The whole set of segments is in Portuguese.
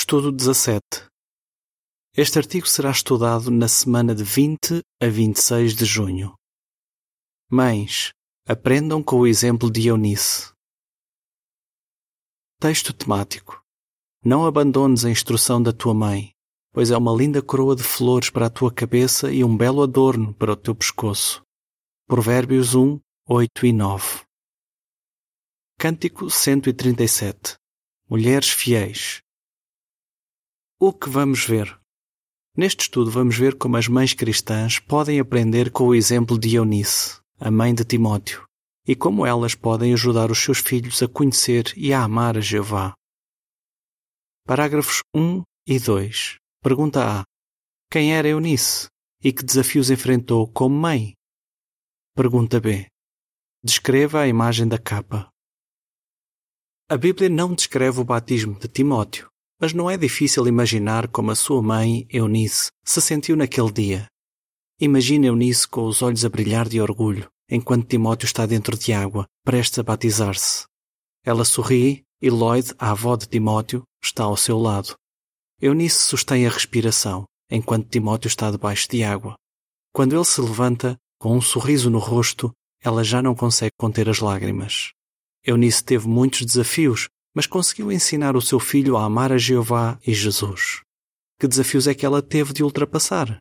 Estudo 17. Este artigo será estudado na semana de 20 a 26 de junho. Mães, aprendam com o exemplo de Eunice. Texto temático. Não abandones a instrução da tua mãe, pois é uma linda coroa de flores para a tua cabeça e um belo adorno para o teu pescoço. Provérbios 1, 8 e 9. Cântico 137. Mulheres fiéis. O que vamos ver? Neste estudo vamos ver como as mães cristãs podem aprender com o exemplo de Eunice, a mãe de Timóteo, e como elas podem ajudar os seus filhos a conhecer e a amar a Jeová. Parágrafos 1 e 2. Pergunta A. Quem era Eunice e que desafios enfrentou como mãe? Pergunta B. Descreva a imagem da capa. A Bíblia não descreve o batismo de Timóteo, mas não é difícil imaginar como a sua mãe, Eunice, se sentiu naquele dia. Imagine Eunice com os olhos a brilhar de orgulho, enquanto Timóteo está dentro de água, prestes a batizar-se. Ela sorri e Lloyd, a avó de Timóteo, está ao seu lado. Eunice sustém a respiração, enquanto Timóteo está debaixo de água. Quando ele se levanta, com um sorriso no rosto, ela já não consegue conter as lágrimas. Eunice teve muitos desafios, mas conseguiu ensinar o seu filho a amar a Jeová e Jesus. Que desafios é que ela teve de ultrapassar?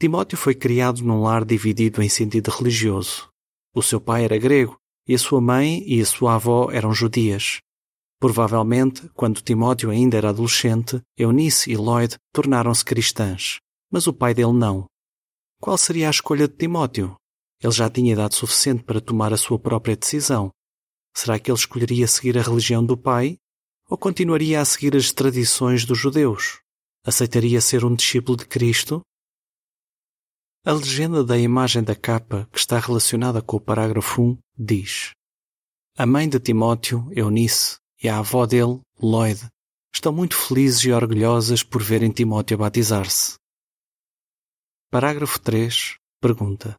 Timóteo foi criado num lar dividido em sentido religioso. O seu pai era grego e a sua mãe e a sua avó eram judias. Provavelmente, quando Timóteo ainda era adolescente, Eunice e Lloyd tornaram-se cristãs, mas o pai dele não. Qual seria a escolha de Timóteo? Ele já tinha idade suficiente para tomar a sua própria decisão. Será que ele escolheria seguir a religião do pai? Ou continuaria a seguir as tradições dos judeus? Aceitaria ser um discípulo de Cristo? A legenda da imagem da capa, que está relacionada com o parágrafo 1, diz: A mãe de Timóteo, Eunice, e a avó dele, Lloyd, estão muito felizes e orgulhosas por verem Timóteo batizar-se. Parágrafo 3. Pergunta: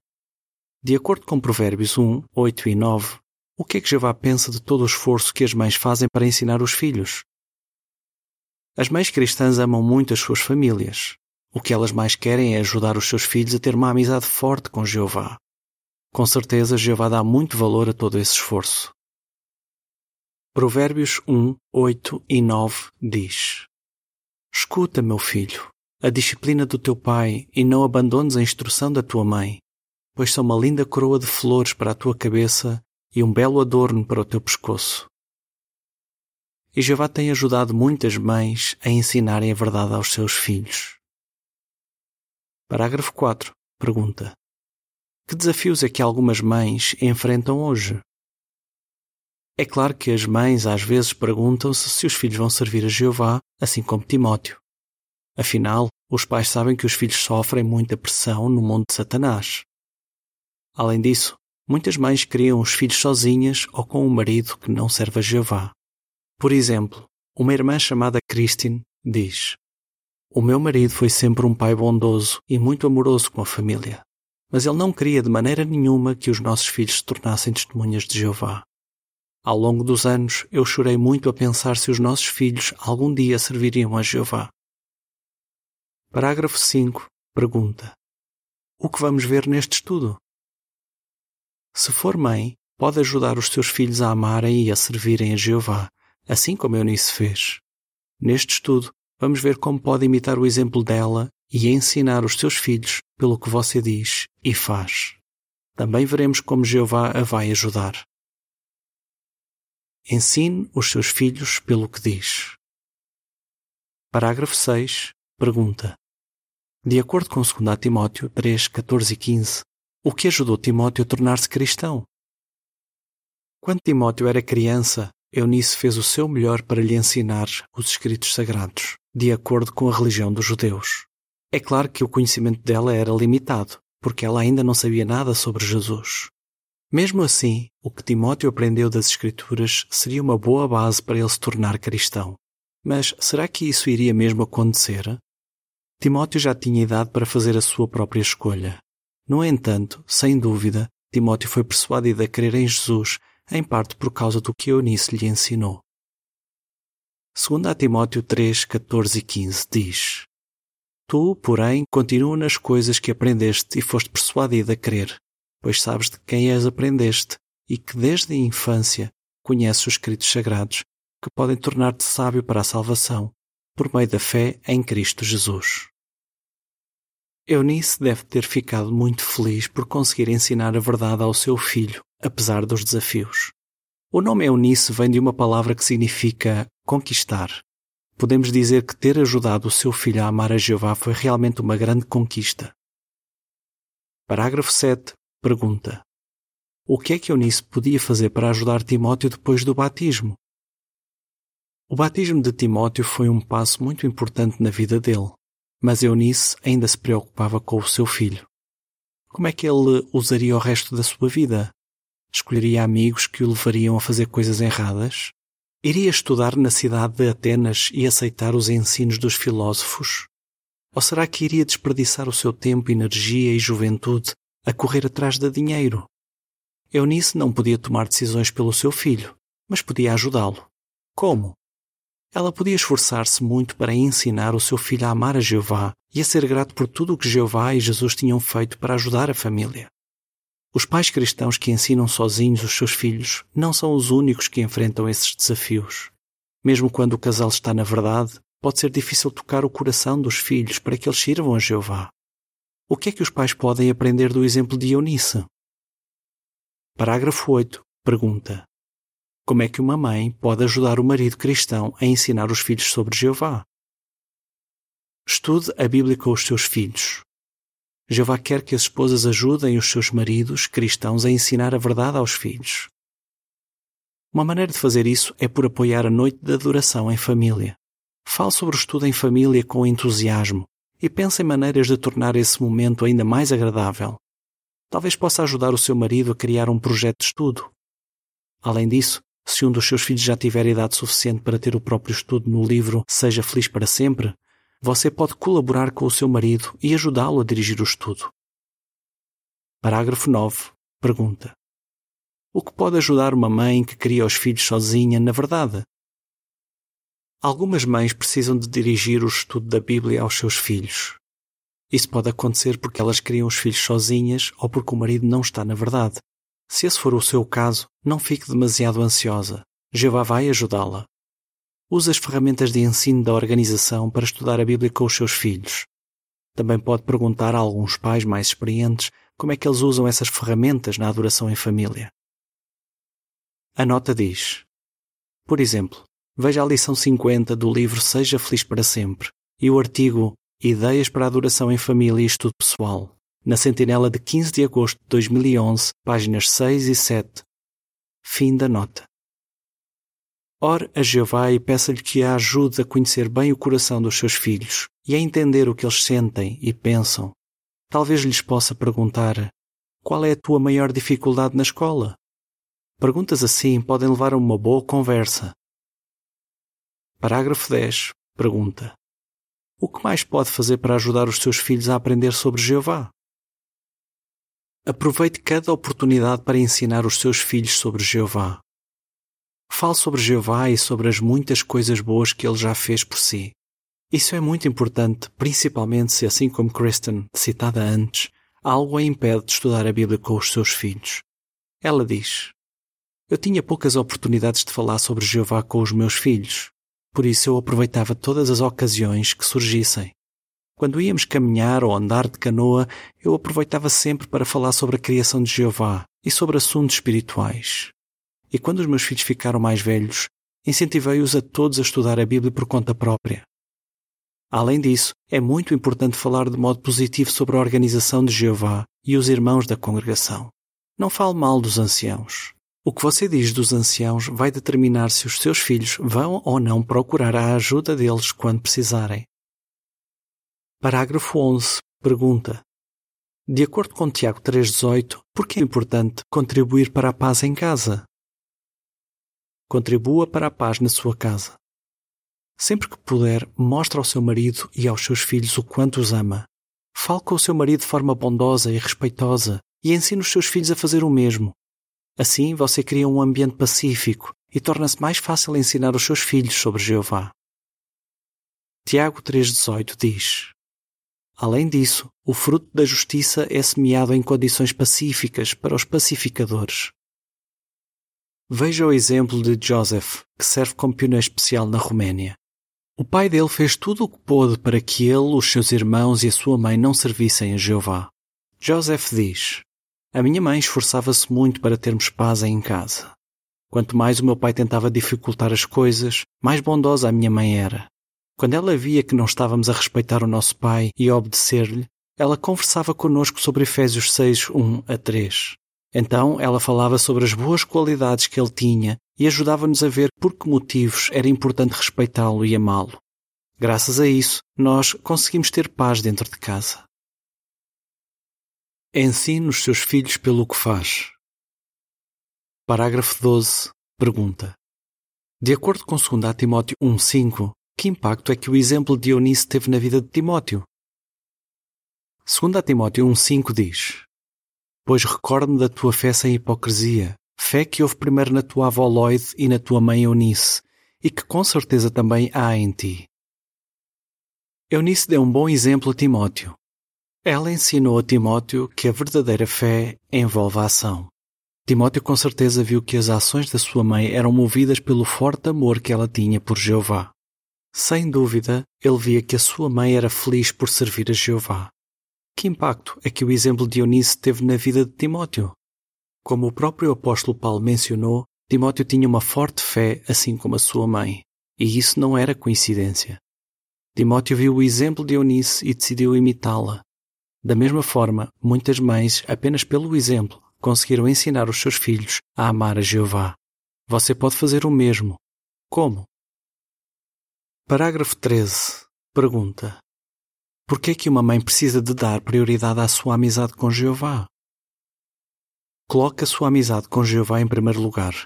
de acordo com Provérbios 1, 8 e 9, o que é que Jeová pensa de todo o esforço que as mães fazem para ensinar os filhos? As mães cristãs amam muito as suas famílias. O que elas mais querem é ajudar os seus filhos a ter uma amizade forte com Jeová. Com certeza, Jeová dá muito valor a todo esse esforço. Provérbios 1, 8 e 9 diz: Escuta, meu filho, a disciplina do teu pai e não abandones a instrução da tua mãe pois são uma linda coroa de flores para a tua cabeça e um belo adorno para o teu pescoço. E Jeová tem ajudado muitas mães a ensinarem a verdade aos seus filhos. Parágrafo 4. Pergunta: Que desafios é que algumas mães enfrentam hoje? É claro que as mães às vezes perguntam-se se os filhos vão servir a Jeová, assim como Timóteo. Afinal, os pais sabem que os filhos sofrem muita pressão no mundo de Satanás. Além disso, muitas mães criam os filhos sozinhas ou com um marido que não serve a Jeová. Por exemplo, uma irmã chamada Christine diz: O meu marido foi sempre um pai bondoso e muito amoroso com a família, mas ele não queria de maneira nenhuma que os nossos filhos se tornassem testemunhas de Jeová. Ao longo dos anos, eu chorei muito a pensar se os nossos filhos algum dia serviriam a Jeová. Parágrafo 5. Pergunta: O que vamos ver neste estudo? Se for mãe, pode ajudar os seus filhos a amarem e a servirem a Jeová, assim como Eunice fez. Neste estudo, vamos ver como pode imitar o exemplo dela e ensinar os seus filhos pelo que você diz e faz. Também veremos como Jeová a vai ajudar. Ensine os seus filhos pelo que diz. Parágrafo 6. Pergunta. De acordo com 2 Timóteo 3, 14 e 15, o que ajudou Timóteo a tornar-se cristão. Quando Timóteo era criança, Eunice fez o seu melhor para lhe ensinar os escritos sagrados, de acordo com a religião dos judeus. É claro que o conhecimento dela era limitado, porque ela ainda não sabia nada sobre Jesus. Mesmo assim, o que Timóteo aprendeu das Escrituras seria uma boa base para ele se tornar cristão. Mas será que isso iria mesmo acontecer? Timóteo já tinha idade para fazer a sua própria escolha, no entanto, sem dúvida, Timóteo foi persuadido a crer em Jesus, em parte por causa do que Eunice lhe ensinou. 2 Timóteo 3, 14 e 15 diz: Tu, porém, continua nas coisas que aprendeste e foste persuadido a crer, pois sabes de quem as aprendeste e que desde a infância conheces os escritos sagrados que podem tornar-te sábio para a salvação por meio da fé em Cristo Jesus. Eunice deve ter ficado muito feliz por conseguir ensinar a verdade ao seu filho, apesar dos desafios. O nome Eunice vem de uma palavra que significa conquistar. Podemos dizer que ter ajudado o seu filho a amar a Jeová foi realmente uma grande conquista. Parágrafo 7. Pergunta: O que é que Eunice podia fazer para ajudar Timóteo depois do batismo? O batismo de Timóteo foi um passo muito importante na vida dele, mas Eunice ainda se preocupava com o seu filho. Como é que ele usaria o resto da sua vida? Escolheria amigos que o levariam a fazer coisas erradas? Iria estudar na cidade de Atenas e aceitar os ensinos dos filósofos? Ou será que iria desperdiçar o seu tempo, energia e juventude a correr atrás de dinheiro? Eunice não podia tomar decisões pelo seu filho, mas podia ajudá-lo. Como? Ela podia esforçar-se muito para ensinar o seu filho a amar a Jeová e a ser grato por tudo o que Jeová e Jesus tinham feito para ajudar a família. Os pais cristãos que ensinam sozinhos os seus filhos não são os únicos que enfrentam esses desafios. Mesmo quando o casal está na verdade, pode ser difícil tocar o coração dos filhos para que eles sirvam a Jeová. O que é que os pais podem aprender do exemplo de Eunice? Parágrafo 8. Pergunta: Como é que uma mãe pode ajudar o marido cristão a ensinar os filhos sobre Jeová? Estude a Bíblia com os seus filhos. Jeová quer que as esposas ajudem os seus maridos cristãos a ensinar a verdade aos filhos. Uma maneira de fazer isso é por apoiar a noite de adoração em família. Fale sobre o estudo em família com entusiasmo e pense em maneiras de tornar esse momento ainda mais agradável. Talvez possa ajudar o seu marido a criar um projeto de estudo. Além disso, se um dos seus filhos já tiver idade suficiente para ter o próprio estudo no livro Seja Feliz para Sempre, você pode colaborar com o seu marido e ajudá-lo a dirigir o estudo. Parágrafo 9. Pergunta: O que pode ajudar uma mãe que cria os filhos sozinha na verdade? Algumas mães precisam de dirigir o estudo da Bíblia aos seus filhos. Isso pode acontecer porque elas criam os filhos sozinhas ou porque o marido não está na verdade. Se esse for o seu caso, não fique demasiado ansiosa. Jeová vai ajudá-la. Use as ferramentas de ensino da organização para estudar a Bíblia com os seus filhos. Também pode perguntar a alguns pais mais experientes como é que eles usam essas ferramentas na adoração em família. A nota diz: Por exemplo, veja a lição 50 do livro Seja Feliz para Sempre e o artigo Ideias para a Adoração em Família e Estudo Pessoal, na Sentinela de 15 de agosto de 2011, páginas 6 e 7. Fim da nota. Ore a Jeová e peça-lhe que a ajude a conhecer bem o coração dos seus filhos e a entender o que eles sentem e pensam. Talvez lhes possa perguntar: Qual é a tua maior dificuldade na escola? Perguntas assim podem levar a uma boa conversa. Parágrafo 10. Pergunta: O que mais pode fazer para ajudar os seus filhos a aprender sobre Jeová? Aproveite cada oportunidade para ensinar os seus filhos sobre Jeová. Fale sobre Jeová e sobre as muitas coisas boas que ele já fez por si. Isso é muito importante, principalmente se, assim como Kristen, citada antes, algo a impede de estudar a Bíblia com os seus filhos. Ela diz: Eu tinha poucas oportunidades de falar sobre Jeová com os meus filhos, por isso eu aproveitava todas as ocasiões que surgissem. Quando íamos caminhar ou andar de canoa, eu aproveitava sempre para falar sobre a criação de Jeová e sobre assuntos espirituais e quando os meus filhos ficaram mais velhos, incentivei-os a todos a estudar a Bíblia por conta própria. Além disso, é muito importante falar de modo positivo sobre a organização de Jeová e os irmãos da congregação. Não fale mal dos anciãos. O que você diz dos anciãos vai determinar se os seus filhos vão ou não procurar a ajuda deles quando precisarem. Parágrafo 11. Pergunta: De acordo com Tiago 3,18, por que é importante contribuir para a paz em casa? Contribua para a paz na sua casa. Sempre que puder, mostre ao seu marido e aos seus filhos o quanto os ama. Fale com o seu marido de forma bondosa e respeitosa e ensine os seus filhos a fazer o mesmo. Assim, você cria um ambiente pacífico e torna-se mais fácil ensinar os seus filhos sobre Jeová. Tiago 3,18 diz: Além disso, o fruto da justiça é semeado em condições pacíficas para os pacificadores. Veja o exemplo de Joseph, que serve como pioneiro especial na Roménia. O pai dele fez tudo o que pôde para que ele, os seus irmãos e a sua mãe não servissem a Jeová. Joseph diz: A minha mãe esforçava-se muito para termos paz em casa. Quanto mais o meu pai tentava dificultar as coisas, mais bondosa a minha mãe era. Quando ela via que não estávamos a respeitar o nosso pai e a obedecer-lhe, ela conversava conosco sobre Efésios 6, 1 a 3. Então ela falava sobre as boas qualidades que ele tinha e ajudava-nos a ver por que motivos era importante respeitá-lo e amá-lo. Graças a isso, nós conseguimos ter paz dentro de casa. Ensine os seus filhos pelo que faz. Parágrafo 12. Pergunta. De acordo com 2 Timóteo 1,5, que impacto é que o exemplo de Eunice teve na vida de Timóteo? 2 Timóteo 1,5 diz: Pois recordo-me da tua fé sem hipocrisia, fé que houve primeiro na tua avó Lloyd e na tua mãe Eunice, e que com certeza também há em ti. Eunice deu um bom exemplo a Timóteo. Ela ensinou a Timóteo que a verdadeira fé envolve a ação. Timóteo com certeza viu que as ações da sua mãe eram movidas pelo forte amor que ela tinha por Jeová. Sem dúvida, ele via que a sua mãe era feliz por servir a Jeová. Que impacto é que o exemplo de Eunice teve na vida de Timóteo? Como o próprio apóstolo Paulo mencionou, Timóteo tinha uma forte fé, assim como a sua mãe, e isso não era coincidência. Timóteo viu o exemplo de Eunice e decidiu imitá-la. Da mesma forma, muitas mães, apenas pelo exemplo, conseguiram ensinar os seus filhos a amar a Jeová. Você pode fazer o mesmo. Como? Parágrafo 13. Pergunta: por que é que uma mãe precisa de dar prioridade à sua amizade com Jeová? Coloque a sua amizade com Jeová em primeiro lugar.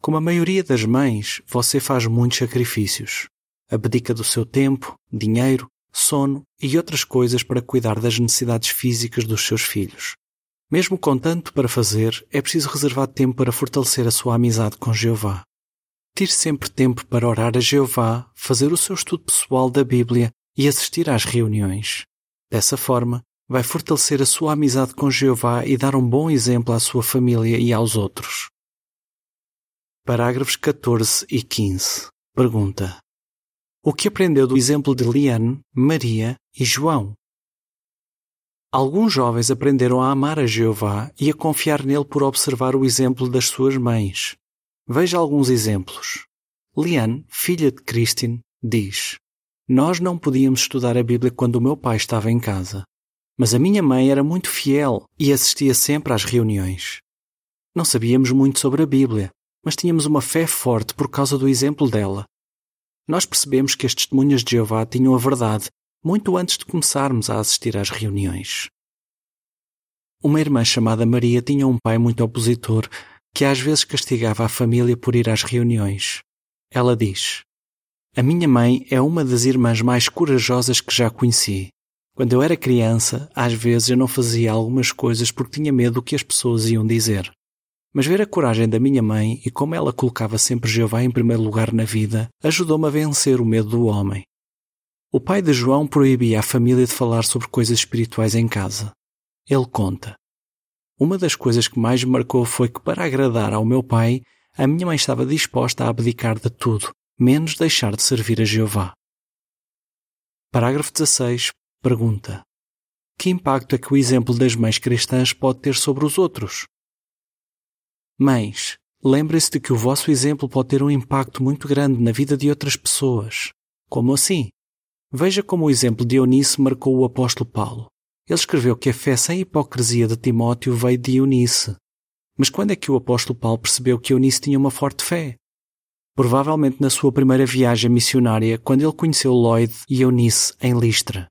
Como a maioria das mães, você faz muitos sacrifícios. Abdica do seu tempo, dinheiro, sono e outras coisas para cuidar das necessidades físicas dos seus filhos. Mesmo com tanto para fazer, é preciso reservar tempo para fortalecer a sua amizade com Jeová. Tire sempre tempo para orar a Jeová, fazer o seu estudo pessoal da Bíblia e assistir às reuniões. Dessa forma, vai fortalecer a sua amizade com Jeová e dar um bom exemplo à sua família e aos outros. Parágrafos 14 e 15. Pergunta: O que aprendeu do exemplo de Liane, Maria e João? Alguns jovens aprenderam a amar a Jeová e a confiar nele por observar o exemplo das suas mães. Veja alguns exemplos. Liane, filha de Christine, diz: nós não podíamos estudar a Bíblia quando o meu pai estava em casa, mas a minha mãe era muito fiel e assistia sempre às reuniões. Não sabíamos muito sobre a Bíblia, mas tínhamos uma fé forte por causa do exemplo dela. Nós percebemos que as testemunhas de Jeová tinham a verdade muito antes de começarmos a assistir às reuniões. Uma irmã chamada Maria tinha um pai muito opositor que às vezes castigava a família por ir às reuniões. Ela diz: a minha mãe é uma das irmãs mais corajosas que já conheci. Quando eu era criança, às vezes eu não fazia algumas coisas porque tinha medo do que as pessoas iam dizer. Mas ver a coragem da minha mãe e como ela colocava sempre Jeová em primeiro lugar na vida ajudou-me a vencer o medo do homem. O pai de João proibia a família de falar sobre coisas espirituais em casa. Ele conta: Uma das coisas que mais me marcou foi que, para agradar ao meu pai, a minha mãe estava disposta a abdicar de tudo, menos deixar de servir a Jeová. Parágrafo 16. Pergunta: Que impacto é que o exemplo das mães cristãs pode ter sobre os outros? Mães, lembrem-se de que o vosso exemplo pode ter um impacto muito grande na vida de outras pessoas. Como assim? Veja como o exemplo de Eunice marcou o apóstolo Paulo. Ele escreveu que a fé sem hipocrisia de Timóteo veio de Eunice. Mas quando é que o apóstolo Paulo percebeu que Eunice tinha uma forte fé? provavelmente na sua primeira viagem missionária, quando ele conheceu Lloyd e Eunice em Listra.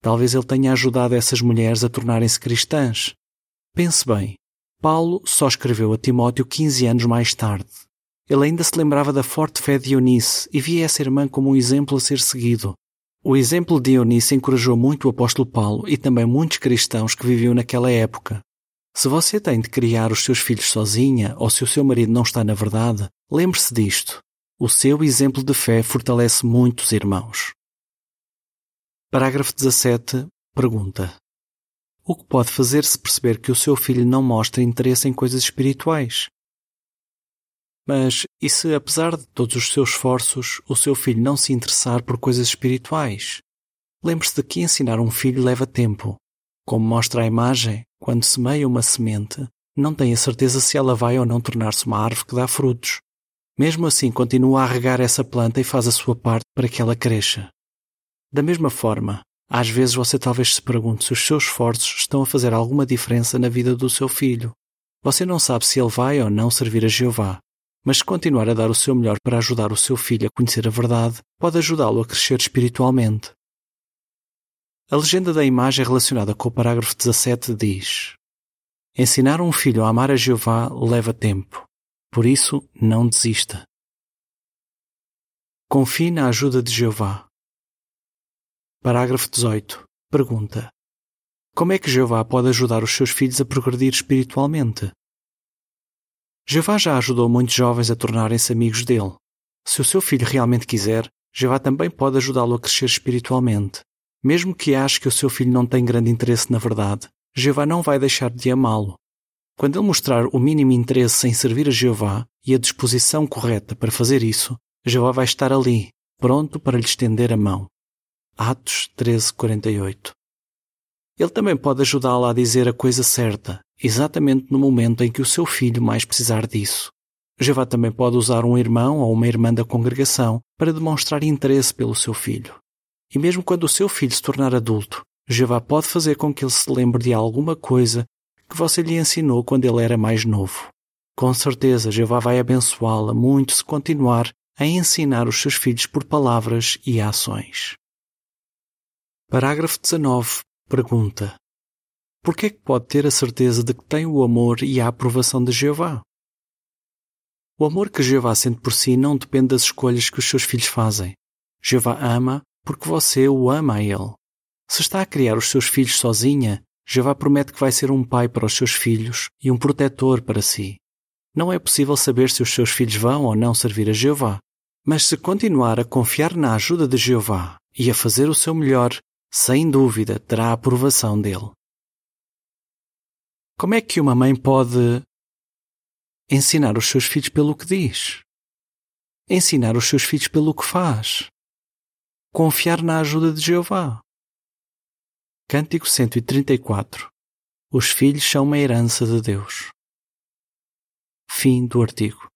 Talvez ele tenha ajudado essas mulheres a tornarem-se cristãs. Pense bem, Paulo só escreveu a Timóteo 15 anos mais tarde. Ele ainda se lembrava da forte fé de Eunice e via essa irmã como um exemplo a ser seguido. O exemplo de Eunice encorajou muito o apóstolo Paulo e também muitos cristãos que viviam naquela época. Se você tem de criar os seus filhos sozinha ou se o seu marido não está na verdade, lembre-se disto. O seu exemplo de fé fortalece muitos irmãos. Parágrafo 17. Pergunta: O que pode fazer se perceber que o seu filho não mostra interesse em coisas espirituais? Mas e se, apesar de todos os seus esforços, o seu filho não se interessar por coisas espirituais? Lembre-se de que ensinar um filho leva tempo. Como mostra a imagem, quando semeia uma semente, não tem a certeza se ela vai ou não tornar-se uma árvore que dá frutos. Mesmo assim, continua a regar essa planta e faz a sua parte para que ela cresça. Da mesma forma, às vezes você talvez se pergunte se os seus esforços estão a fazer alguma diferença na vida do seu filho. Você não sabe se ele vai ou não servir a Jeová, mas se continuar a dar o seu melhor para ajudar o seu filho a conhecer a verdade, pode ajudá-lo a crescer espiritualmente. A legenda da imagem relacionada com o parágrafo 17 diz: Ensinar um filho a amar a Jeová leva tempo, por isso não desista. Confie na ajuda de Jeová. Parágrafo 18. Pergunta: Como é que Jeová pode ajudar os seus filhos a progredir espiritualmente? Jeová já ajudou muitos jovens a tornarem-se amigos dele. Se o seu filho realmente quiser, Jeová também pode ajudá-lo a crescer espiritualmente. Mesmo que ache que o seu filho não tem grande interesse na verdade, Jeová não vai deixar de amá-lo. Quando ele mostrar o mínimo interesse em servir a Jeová e a disposição correta para fazer isso, Jeová vai estar ali, pronto para lhe estender a mão. Atos 13:48. Ele também pode ajudá-la a dizer a coisa certa, exatamente no momento em que o seu filho mais precisar disso. Jeová também pode usar um irmão ou uma irmã da congregação para demonstrar interesse pelo seu filho. E mesmo quando o seu filho se tornar adulto, Jeová pode fazer com que ele se lembre de alguma coisa que você lhe ensinou quando ele era mais novo. Com certeza, Jeová vai abençoá-la muito se continuar a ensinar os seus filhos por palavras e ações. Parágrafo 19. Pergunta: Por que é que pode ter a certeza de que tem o amor e a aprovação de Jeová? O amor que Jeová sente por si não depende das escolhas que os seus filhos fazem. Jeová ama porque você o ama a Ele. Se está a criar os seus filhos sozinha, Jeová promete que vai ser um pai para os seus filhos e um protetor para si. Não é possível saber se os seus filhos vão ou não servir a Jeová, mas se continuar a confiar na ajuda de Jeová e a fazer o seu melhor, sem dúvida terá a aprovação dele. Como é que uma mãe pode ensinar os seus filhos pelo que diz? Ensinar os seus filhos pelo que faz? Confiar na ajuda de Jeová. Cântico 134 Os filhos são uma herança de Deus. Fim do artigo.